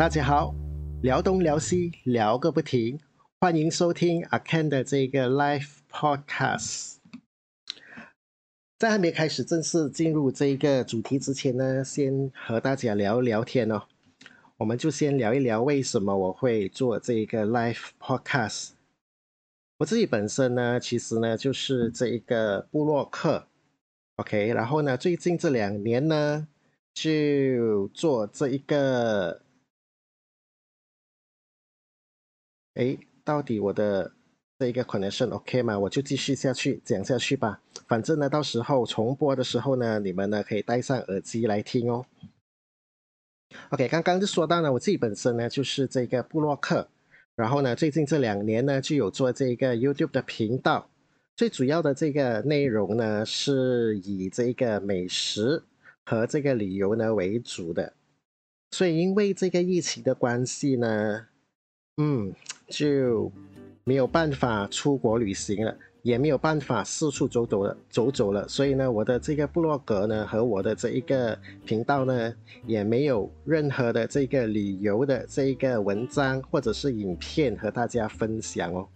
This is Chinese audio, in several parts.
大家好，聊东聊西聊个不停，欢迎收听阿 Ken 的这个 Live Podcast。在还没开始正式进入这一个主题之前呢，先和大家聊聊天哦。我们就先聊一聊为什么我会做这个 Live Podcast。我自己本身呢，其实呢就是这一个布洛克，OK。然后呢，最近这两年呢，就做这一个。哎，到底我的这一个 connection OK 吗？我就继续下去讲下去吧。反正呢，到时候重播的时候呢，你们呢可以戴上耳机来听哦。OK，刚刚就说到呢，我自己本身呢就是这个布洛克，然后呢，最近这两年呢就有做这个 YouTube 的频道，最主要的这个内容呢是以这个美食和这个旅游呢为主的。所以因为这个疫情的关系呢。嗯，就没有办法出国旅行了，也没有办法四处走走了，走走了。所以呢，我的这个部落格呢和我的这一个频道呢，也没有任何的这个旅游的这一个文章或者是影片和大家分享哦。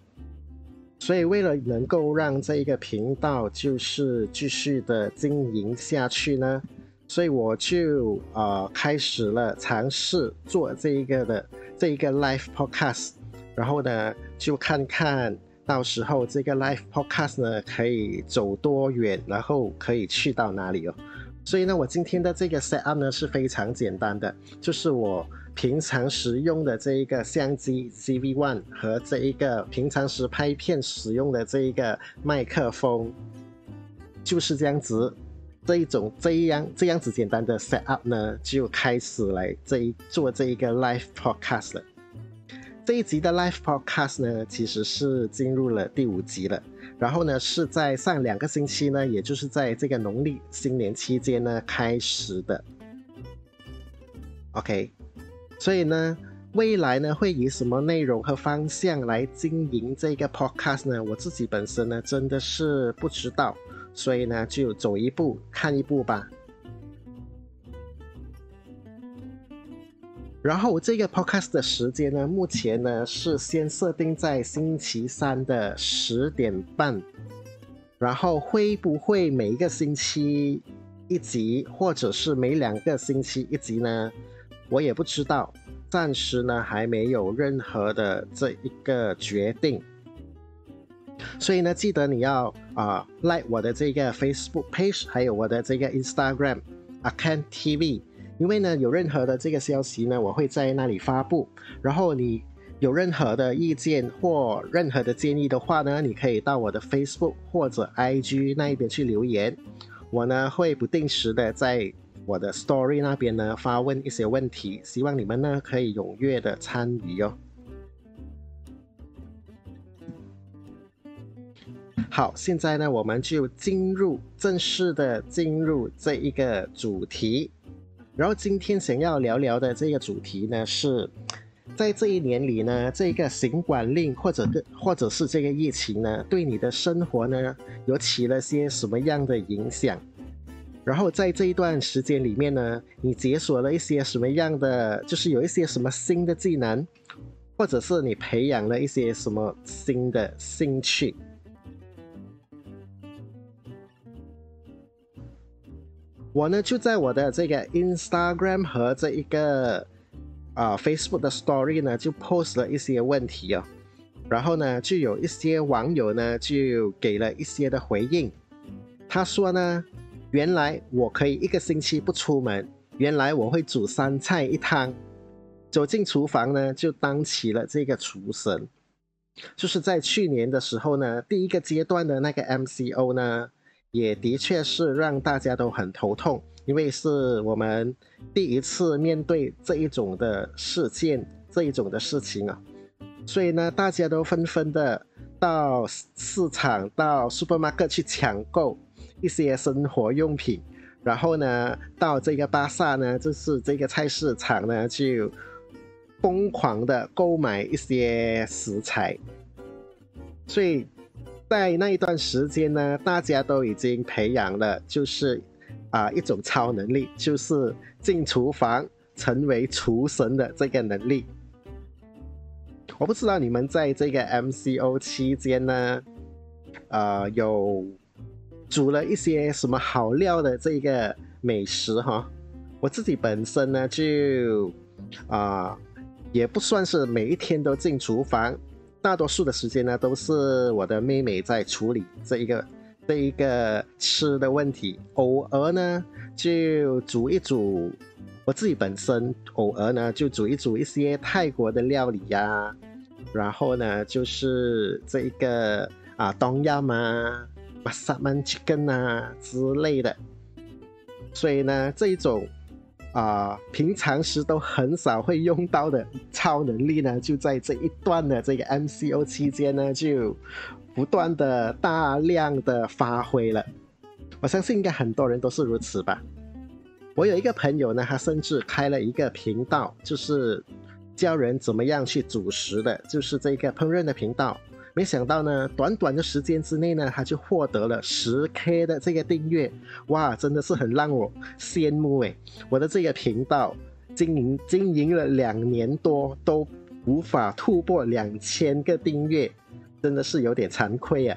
所以为了能够让这一个频道就是继续的经营下去呢，所以我就呃开始了尝试做这一个的。这一个 live podcast，然后呢，就看看到时候这个 live podcast 呢可以走多远，然后可以去到哪里哦。所以呢，我今天的这个 set up 呢是非常简单的，就是我平常时用的这一个相机 ZV One 和这一个平常时拍片使用的这一个麦克风，就是这样子，这一种这样这样子简单的 set up 呢，就开始来这一做这一个 live podcast 了。这一集的 live podcast 呢，其实是进入了第五集了。然后呢，是在上两个星期呢，也就是在这个农历新年期间呢开始的。OK，所以呢，未来呢会以什么内容和方向来经营这个 podcast 呢？我自己本身呢真的是不知道。所以呢，就走一步看一步吧。然后这个 podcast 的时间呢，目前呢是先设定在星期三的十点半。然后会不会每一个星期一集，或者是每两个星期一集呢？我也不知道，暂时呢还没有任何的这一个决定。所以呢，记得你要啊，like 我的这个 Facebook page，还有我的这个 Instagram Akan TV，因为呢，有任何的这个消息呢，我会在那里发布。然后你有任何的意见或任何的建议的话呢，你可以到我的 Facebook 或者 IG 那一边去留言，我呢会不定时的在我的 Story 那边呢发问一些问题，希望你们呢可以踊跃的参与哟。好，现在呢，我们就进入正式的进入这一个主题。然后今天想要聊聊的这个主题呢，是在这一年里呢，这个行管令或者个或者是这个疫情呢，对你的生活呢，有起了些什么样的影响？然后在这一段时间里面呢，你解锁了一些什么样的，就是有一些什么新的技能，或者是你培养了一些什么新的兴趣？我呢就在我的这个 Instagram 和这一个啊 Facebook 的 Story 呢就 post 了一些问题哦，然后呢就有一些网友呢就给了一些的回应。他说呢，原来我可以一个星期不出门，原来我会煮三菜一汤，走进厨房呢就当起了这个厨神。就是在去年的时候呢，第一个阶段的那个 MCO 呢。也的确是让大家都很头痛，因为是我们第一次面对这一种的事件，这一种的事情啊，所以呢，大家都纷纷的到市场、到 supermarket 去抢购一些生活用品，然后呢，到这个巴萨呢，就是这个菜市场呢，就疯狂的购买一些食材，所以。在那一段时间呢，大家都已经培养了，就是啊一种超能力，就是进厨房成为厨神的这个能力。我不知道你们在这个 MCO 期间呢，呃，有煮了一些什么好料的这个美食哈？我自己本身呢，就啊，也不算是每一天都进厨房，大多数的时间呢，都是我的妹妹在处理这一个这一个吃的问题，偶尔呢就煮一煮。我自己本身偶尔呢就煮一煮一些泰国的料理呀，然后呢就是这一个啊东亚嘛、马萨曼 chicken 啊之类的，所以呢这一种啊平常时都很少会用到的超能力呢，就在这一段的这个 MCO 期间呢就不断的大量的发挥了。我相信应该很多人都是如此吧。我有一个朋友呢，他甚至开了一个频道，就是教人怎么样去煮食的，就是这个烹饪的频道。没想到呢，短短的时间之内呢，他就获得了十 K 的这个订阅，哇，真的是很让我羡慕诶。我的这个频道经营经营了两年多，都无法突破两千个订阅，真的是有点惭愧啊。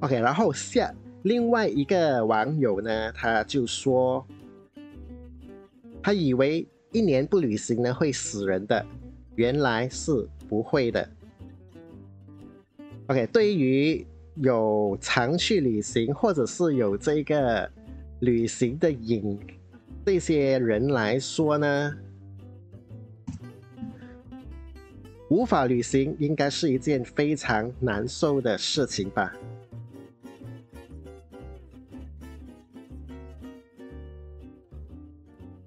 OK，然后下另外一个网友呢，他就说，他以为一年不旅行呢会死人的，原来是不会的。OK，对于有常去旅行或者是有这个旅行的瘾这些人来说呢，无法旅行应该是一件非常难受的事情吧。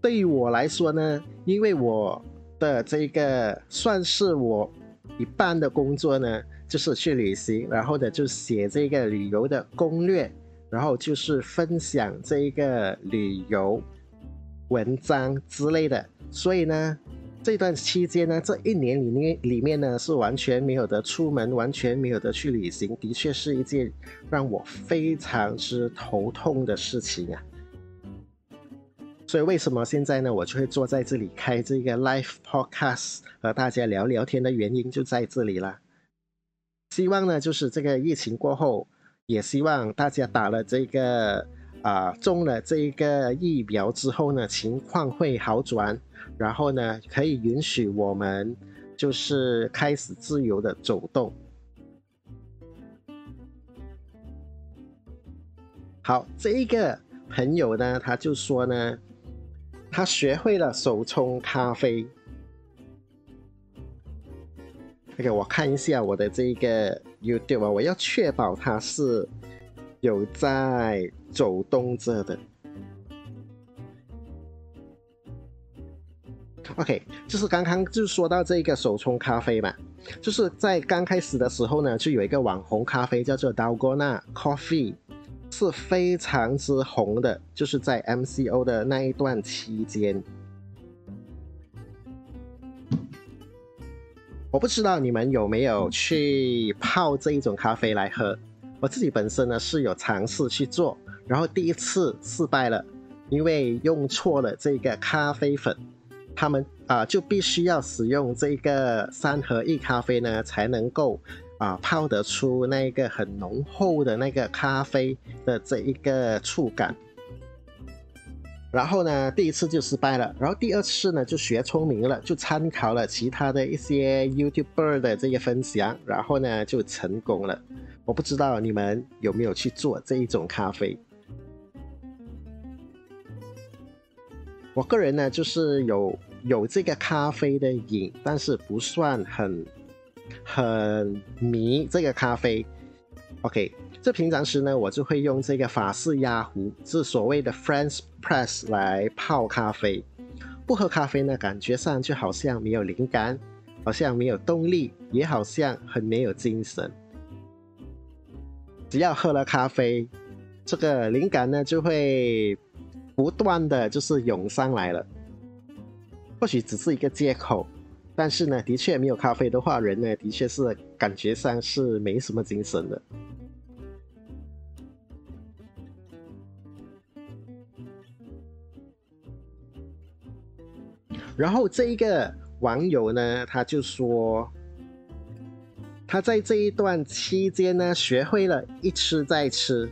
对于我来说呢，因为我的这个算是我一半的工作呢，就是去旅行，然后呢就写这个旅游的攻略，然后就是分享这一个旅游文章之类的。所以呢，这段期间呢，这一年里面里面呢是完全没有得出门，完全没有得去旅行，的确是一件让我非常之头痛的事情啊。所以为什么现在呢？我就会坐在这里开这个 live podcast 和大家聊聊天的原因就在这里了。希望呢，就是这个疫情过后，也希望大家打了这个啊中了这个疫苗之后呢，情况会好转，然后呢，可以允许我们就是开始自由的走动。好，这一个朋友呢，他就说呢。他学会了手冲咖啡。OK，我看一下我的这个 YouTube 啊，我要确保它是有在走动着的。OK，就是刚刚就说到这个手冲咖啡嘛，就是在刚开始的时候呢，就有一个网红咖啡叫做 Dalgona Coffee。是非常之红的，就是在 MCO 的那一段期间。我不知道你们有没有去泡这一种咖啡来喝。我自己本身呢是有尝试去做，然后第一次失败了，因为用错了这个咖啡粉。他们啊就必须要使用这个三合一咖啡呢，才能够。啊，泡得出那个很浓厚的那个咖啡的这一个触感。然后呢，第一次就失败了，然后第二次呢就学聪明了，就参考了其他的一些 YouTuber 的这些分享，然后呢就成功了。我不知道你们有没有去做这一种咖啡。我个人呢就是有有这个咖啡的瘾，但是不算很。很迷这个咖啡，OK，这平常时呢，我就会用这个法式压壶，是所谓的 French press 来泡咖啡。不喝咖啡呢，感觉上就好像没有灵感，好像没有动力，也好像很没有精神。只要喝了咖啡，这个灵感呢就会不断的就是涌上来了。或许只是一个借口。但是呢的确没有咖啡的话人呢的确是感觉上是没什么精神的。然后这一个网友呢他就说他在这一段期间呢学会了一吃再吃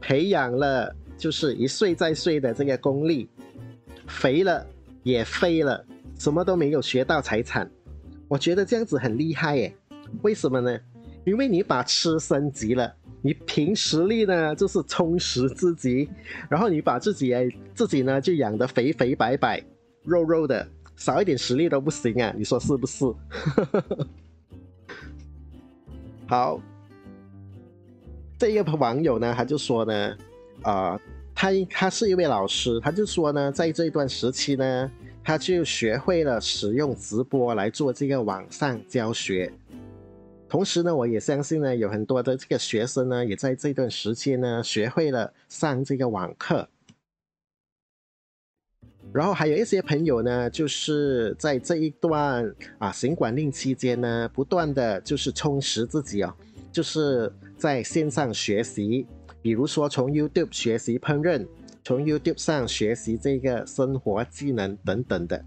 培养了就是一睡再睡的这个功力肥了也废了什么都没有学到才惨。我觉得这样子很厉害耶，为什么呢？因为你把吃升级了，你凭实力呢就是充实自己，然后你把自己哎自己呢就养得肥肥白白、肉肉的，少一点实力都不行啊！你说是不是？好，这一个网友呢他就说呢，啊，他他是一位老师，他就说呢，在这一段时期呢，他就学会了使用直播来做这个网上教学。同时呢，我也相信呢，有很多的这个学生呢，也在这段时间呢，学会了上这个网课。然后还有一些朋友呢，就是在这一段啊行管令期间呢，不断的就是充实自己哦，就是在线上学习，比如说从 YouTube 学习烹饪，从 YouTube 上学习这个生活技能等等的。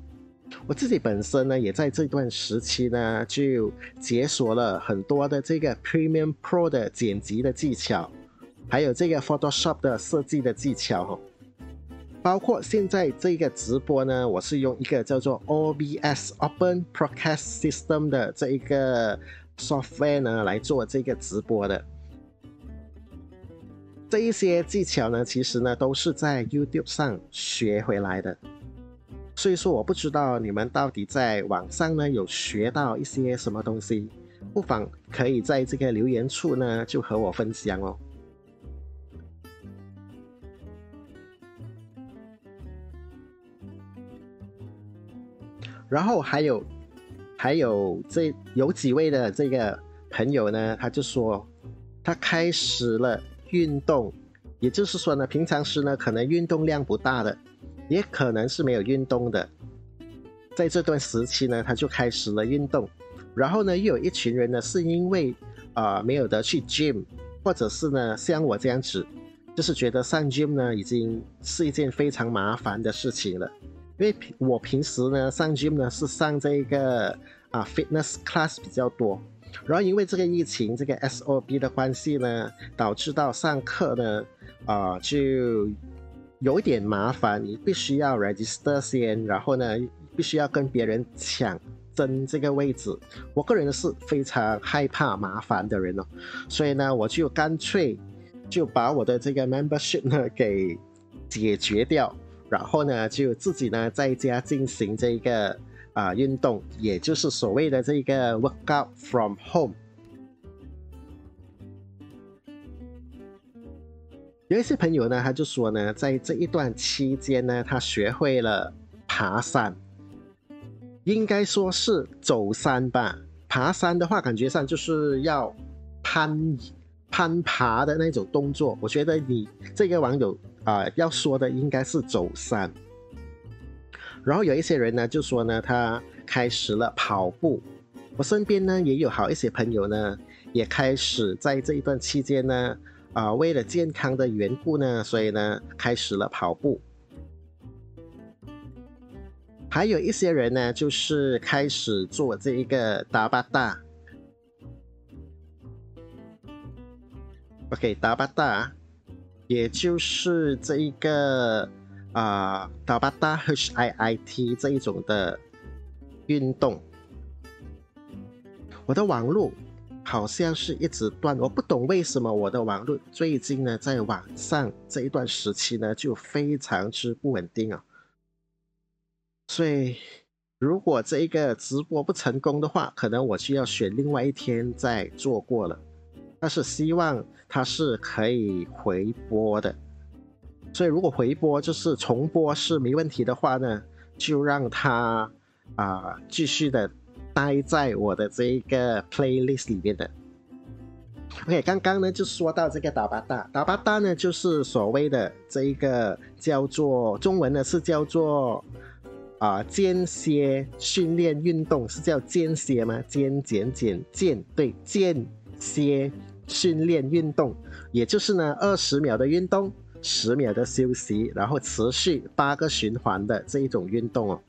我自己本身呢，也在这段时期呢，就解锁了很多的这个 Premium Pro 的剪辑的技巧，还有这个 Photoshop 的设计的技巧哈。包括现在这个直播呢，我是用一个叫做 OBS Open Broadcast System 的这一个 software 呢来做这个直播的。这一些技巧呢，其实呢都是在 YouTube 上学回来的。所以说，我不知道你们到底在网上呢有学到一些什么东西，不妨可以在这个留言处呢就和我分享哦。然后还有，还有这有几位的这个朋友呢，他就说他开始了运动，也就是说呢，平常时呢可能运动量不大的。也可能是没有运动的，在这段时期呢，他就开始了运动。然后呢，又有一群人呢，是因为啊没有得去 gym，或者是呢像我这样子，就是觉得上 gym 呢已经是一件非常麻烦的事情了。因为我平时呢上 gym 呢是上这个啊 fitness class 比较多，然后因为这个疫情这个 SOB 的关系呢，导致到上课呢啊就。有点麻烦，你必须要 register 先，然后呢，必须要跟别人抢争这个位置。我个人是非常害怕麻烦的人哦，所以呢，我就干脆就把我的这个 membership 呢给解决掉，然后呢，就自己呢在家进行这个啊运动，也就是所谓的这个 workout from home。有一些朋友呢，他就说呢，在这一段期间呢，他学会了爬山，应该说是走山吧。爬山的话，感觉上就是要攀攀爬的那种动作。我觉得你这个网友啊，要说的应该是走山。然后有一些人呢，就说呢，他开始了跑步。我身边呢，也有好一些朋友呢，也开始在这一段期间呢。啊，为了健康的缘故呢，所以呢，开始了跑步。还有一些人呢，就是开始做这一个达巴达。OK，达巴达，也就是这一个啊，达巴达 HIIT 这一种的运动。我的网络。好像是一直断，我不懂为什么我的网络最近呢，在网上这一段时期呢，就非常之不稳定啊。所以，如果这一个直播不成功的话，可能我就要选另外一天再做过了。但是希望它是可以回播的。所以，如果回播就是重播是没问题的话呢，就让它啊继续的。待在我的这一个 playlist 里面的。OK，刚刚呢就说到这个打巴大，打巴大呢就是所谓的这一个叫做中文呢是叫做啊间歇训练运动，是叫间歇吗？间减减间对间歇训练运动，也就是呢二十秒的运动，十秒的休息，然后持续八个循环的这一种运动哦。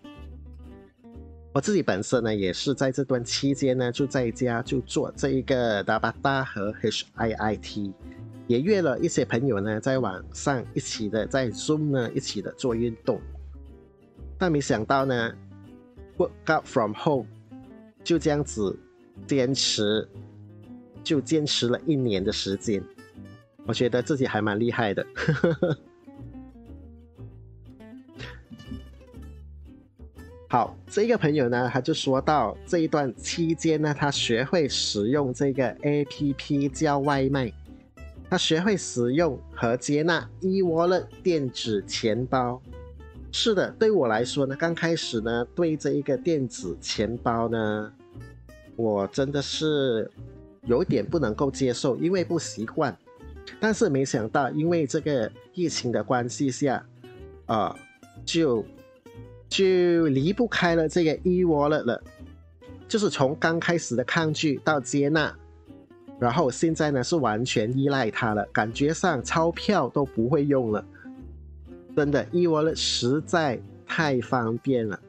我自己本身呢，也是在这段期间呢，就在家就做这一个 d a b a t a 和 HIIT，也约了一些朋友呢，在网上一起的在 Zoom 呢一起的做运动。但没想到呢，work out from home 就这样子坚持，就坚持了一年的时间，我觉得自己还蛮厉害的。好，这个朋友呢，他就说到这一段期间呢，他学会使用这个 A P P 叫外卖，他学会使用和接纳 eWallet 电子钱包。是的，对我来说呢，刚开始呢，对这一个电子钱包呢，我真的是有点不能够接受，因为不习惯。但是没想到，因为这个疫情的关系下，啊，就。就离不开了这个 eWallet 了，就是从刚开始的抗拒到接纳，然后现在呢是完全依赖它了，感觉上钞票都不会用了，真的 eWallet 实在太方便了。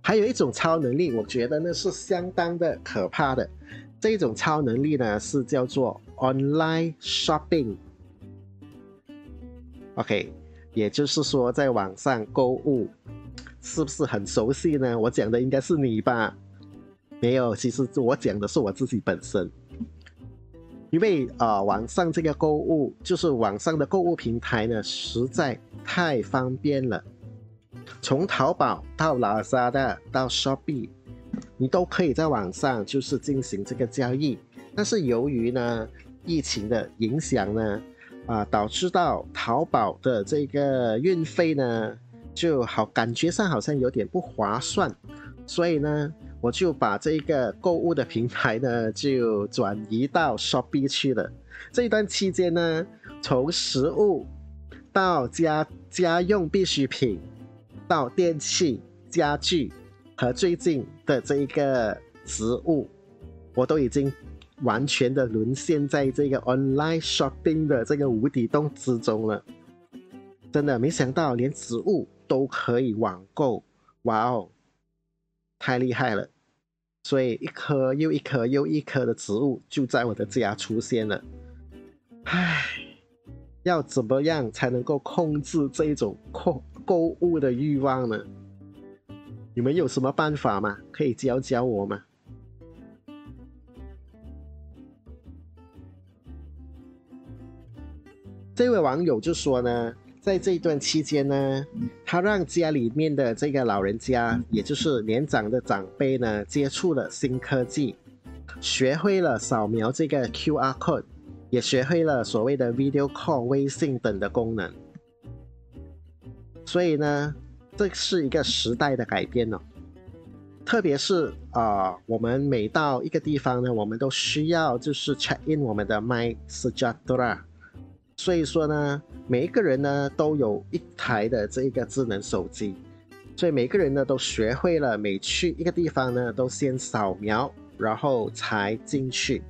还有一种超能力，我觉得呢是相当的可怕的，这种超能力呢是叫做 online shopping。OK。也就是说，在网上购物是不是很熟悉呢？我讲的应该是你吧？没有，其实我讲的是我自己本身。因为啊，网上这个购物，就是网上的购物平台呢，实在太方便了。从淘宝到拉萨的到 Shopee，你都可以在网上就是进行这个交易。但是由于呢，疫情的影响呢。啊，导致到淘宝的这个运费呢，就好感觉上好像有点不划算，所以呢，我就把这个购物的平台呢，就转移到 Shopee 去了。这一段期间呢，从食物到家家用必需品，到电器、家具和最近的这一个植物，我都已经。完全的沦陷在这个 online shopping 的这个无底洞之中了，真的没想到连植物都可以网购，哇哦，太厉害了！所以一颗又一颗又一颗的植物就在我的家出现了。唉，要怎么样才能够控制这种购购物的欲望呢？你们有什么办法吗？可以教教我吗？这位网友就说呢，在这一段期间呢，他让家里面的这个老人家，也就是年长的长辈呢，接触了新科技，学会了扫描这个 QR code，也学会了所谓的 video call、微信等的功能。所以呢，这是一个时代的改变哦。特别是啊，我们每到一个地方呢，我们都需要就是 check in 我们的 My Sejahtera。所以说呢，每一个人呢都有一台的这一个智能手机，所以每个人呢都学会了每去一个地方呢都先扫描，然后才进去。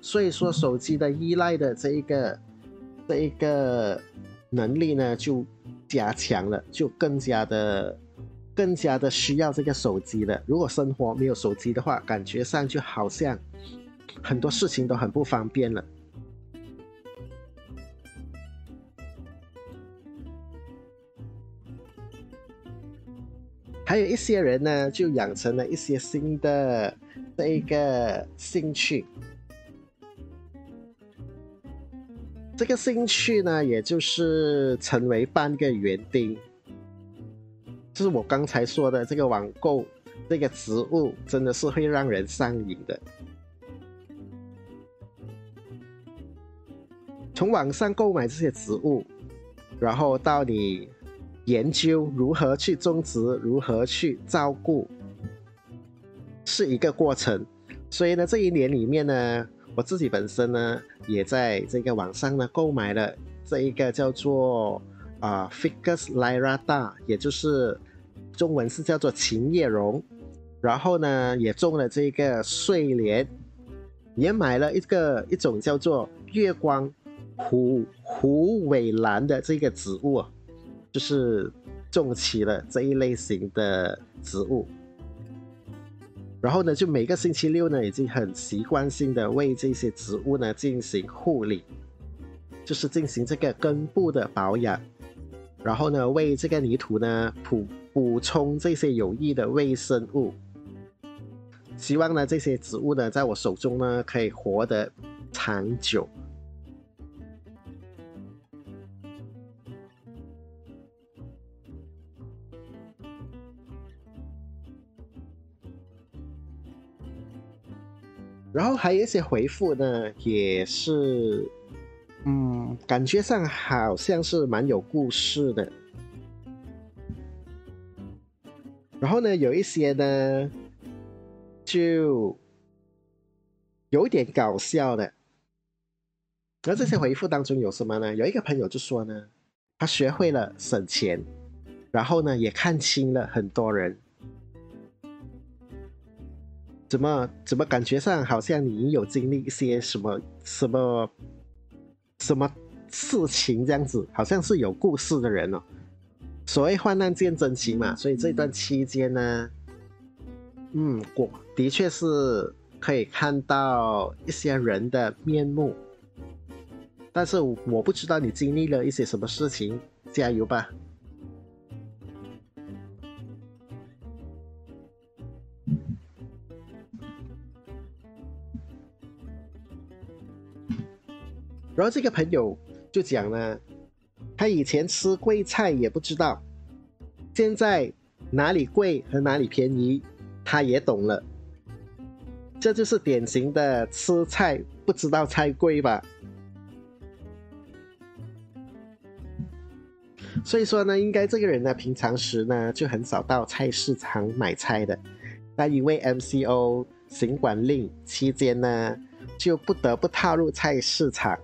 所以说手机的依赖的这一个这一个能力呢就加强了，就更加的更加的需要这个手机了。如果生活没有手机的话，感觉上就好像很多事情都很不方便了。还有一些人呢，就养成了一些新的这一个兴趣。这个兴趣呢，也就是成为半个园丁。就是我刚才说的这个网购，这个植物真的是会让人上瘾的。从网上购买这些植物，然后到你。研究如何去种植，如何去照顾，是一个过程。所以呢，这一年里面呢，我自己本身呢，也在这个网上呢购买了这一个叫做啊 Ficus lyrata，也就是中文是叫做琴叶榕。然后呢，也种了这个睡莲，也买了一个一种叫做月光虎虎尾兰的这个植物。就是种起了这一类型的植物。然后呢，就每个星期六呢，已经很习惯性的为这些植物呢进行护理，就是进行这个根部的保养，然后呢，为这个泥土呢补补充这些有益的微生物，希望呢这些植物呢在我手中呢可以活得长久。然后还有一些回复呢，也是，嗯，感觉上好像是蛮有故事的。然后呢，有一些呢，就有点搞笑的。而这些回复当中有什么呢？有一个朋友就说呢，他学会了省钱，然后呢，也看清了很多人。怎么怎么感觉上好像你有经历一些什么什么什么事情这样子，好像是有故事的人哦。所谓患难见真情嘛，所以这段期间呢，嗯，我的确是可以看到一些人的面目，但是我不知道你经历了一些什么事情，加油吧。然后这个朋友就讲呢，他以前吃贵菜也不知道，现在哪里贵和哪里便宜，他也懂了。这就是典型的吃菜不知道菜贵吧？所以说呢，应该这个人呢，平常时呢就很少到菜市场买菜的。那因为 MCO 行管令期间呢，就不得不踏入菜市场。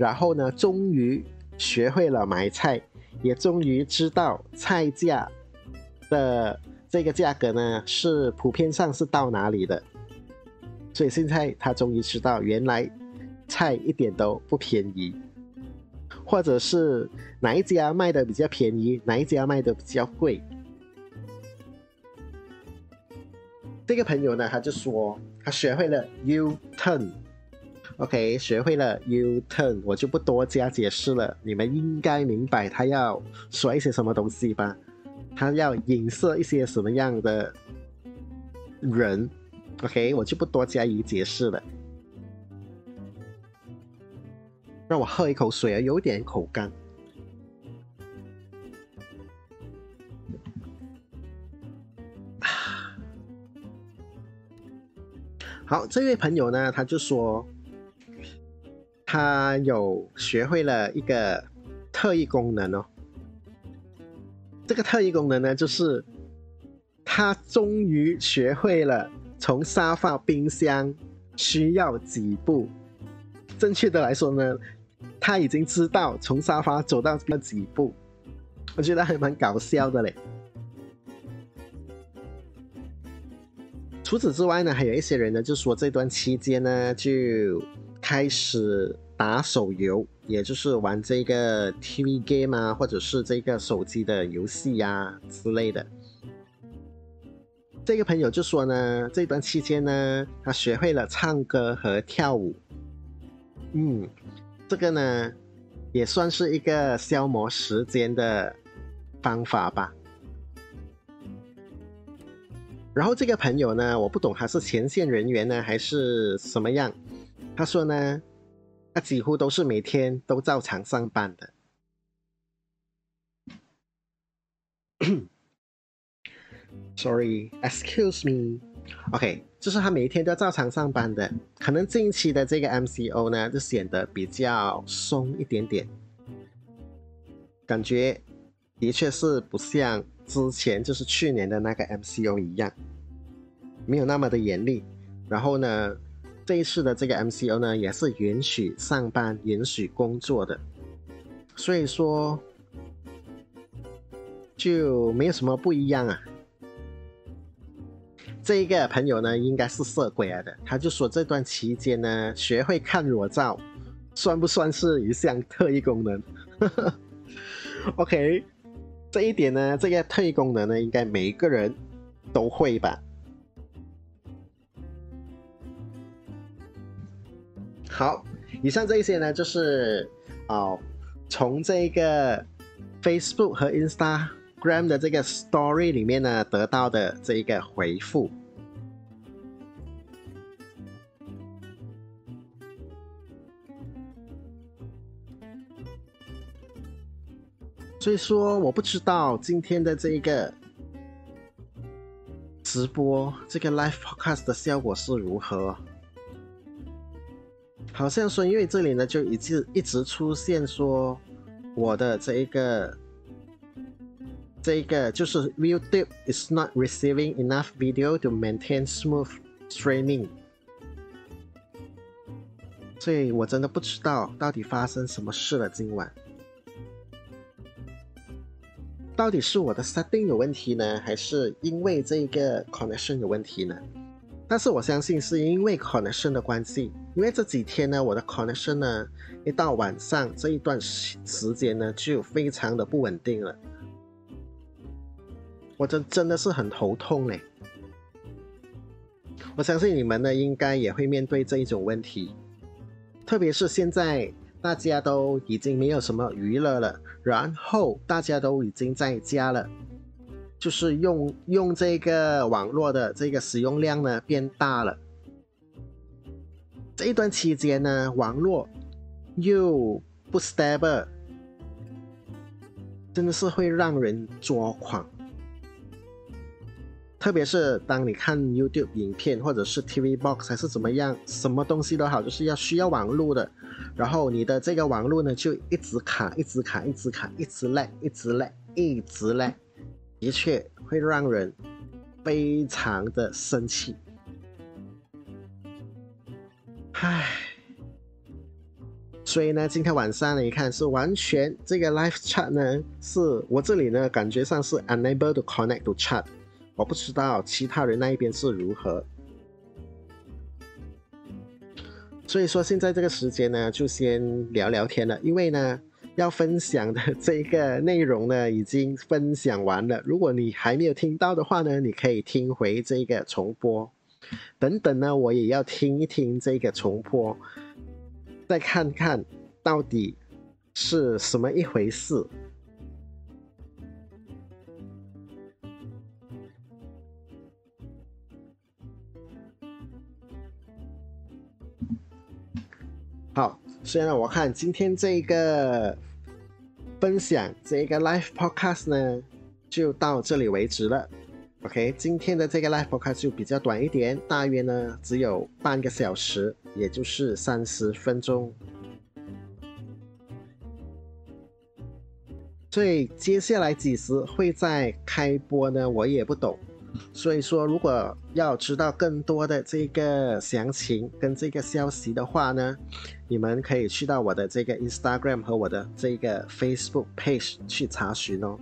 然后呢，终于学会了买菜，也终于知道菜价的这个价格呢是普遍上是到哪里的。所以现在他终于知道，原来菜一点都不便宜，或者是哪一家卖的比较便宜，哪一家卖的比较贵。这个朋友呢，他就说他学会了 U turn。OK，学会了 U turn，我就不多加解释了。你们应该明白他要说一些什么东西吧？他要影射一些什么样的人？OK，我就不多加以解释了。让我喝一口水啊，有点口干。好，这位朋友呢，他就说。他有学会了一个特异功能哦，这个特异功能呢，就是他终于学会了从沙发冰箱需要几步。正确的来说呢，他已经知道从沙发走到那几步，我觉得还蛮搞笑的嘞。除此之外呢，还有一些人呢，就说这段期间呢，就。开始打手游，也就是玩这个 TV game 啊，或者是这个手机的游戏呀之类的。这个朋友就说呢，这段期间呢，他学会了唱歌和跳舞。嗯，这个呢，也算是一个消磨时间的方法吧。然后这个朋友呢，我不懂他是前线人员呢，还是什么样。他说呢，他几乎都是每天都照常上班的。Sorry, excuse me. OK，就是他每一天都照常上班的。可能近期的这个 MCO 呢，就显得比较松一点点，感觉的确是不像之前就是去年的那个 MCO 一样，没有那么的严厉。然后呢？这一次的这个 MCO 呢，也是允许上班、允许工作的，所以说就没有什么不一样啊。这一个朋友呢，应该是色鬼来的，他就说这段期间呢，学会看裸照，算不算是一项特异功能？OK，这一点呢，这个特异功能呢，应该每一个人都会吧。好，以上这一些呢，就是哦，从这个 Facebook 和 Instagram 的这个 Story 里面呢得到的这一个回复。所以说，我不知道今天的这一个直播，这个 live podcast 的效果是如何。好像说，因为这里呢就一直一直出现说，我的这一个这一个就是 YouTube is not receiving enough video to maintain smooth streaming。所以我真的不知道到底发生什么事了，今晚。到底是我的 setting 有问题呢，还是因为这个 connection 有问题呢？但是我相信是因为 connection 的关系，因为这几天呢，我的 connection 呢，一到晚上这一段时时间呢，就非常的不稳定了。我真真的是很头痛嘞。我相信你们呢，应该也会面对这一种问题，特别是现在。大家都已经没有什么娱乐了，然后大家都已经在家了，就是用用这个网络的这个使用量呢变大了。这一段期间呢，网络又不 stable，真的是会让人抓狂。特别是当你看 YouTube 影片，或者是 TV Box 还是怎么样，什么东西都好，就是要需要网络的。然后你的这个网络呢，就一直卡，一直卡，一直卡，一直 lag，一直 lag，一直 lag，的确会让人非常的生气。唉，所以呢，今天晚上呢，你看是完全这个 live chat 呢，是我这里呢，感觉上是 unable to connect to chat。我不知道其他人那一边是如何，所以说现在这个时间呢，就先聊聊天了。因为呢，要分享的 这个内容呢，已经分享完了。如果你还没有听到的话呢，你可以听回这个重播。等等呢，我也要听一听这个重播，再看看到底是什么一回事。好，虽然我看今天这个分享这个 live podcast 呢，就到这里为止了。OK，今天的这个 live podcast 就比较短一点，大约呢只有半个小时，也就是三十分钟。所以接下来几时会再开播呢？我也不懂。所以说，如果要知道更多的这个详情跟这个消息的话呢，你们可以去到我的这个 Instagram 和我的这个 Facebook page 去查询哦。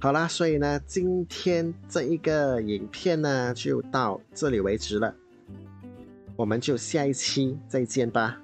好啦，所以呢，今天这一个影片呢就到这里为止了，我们就下一期再见吧。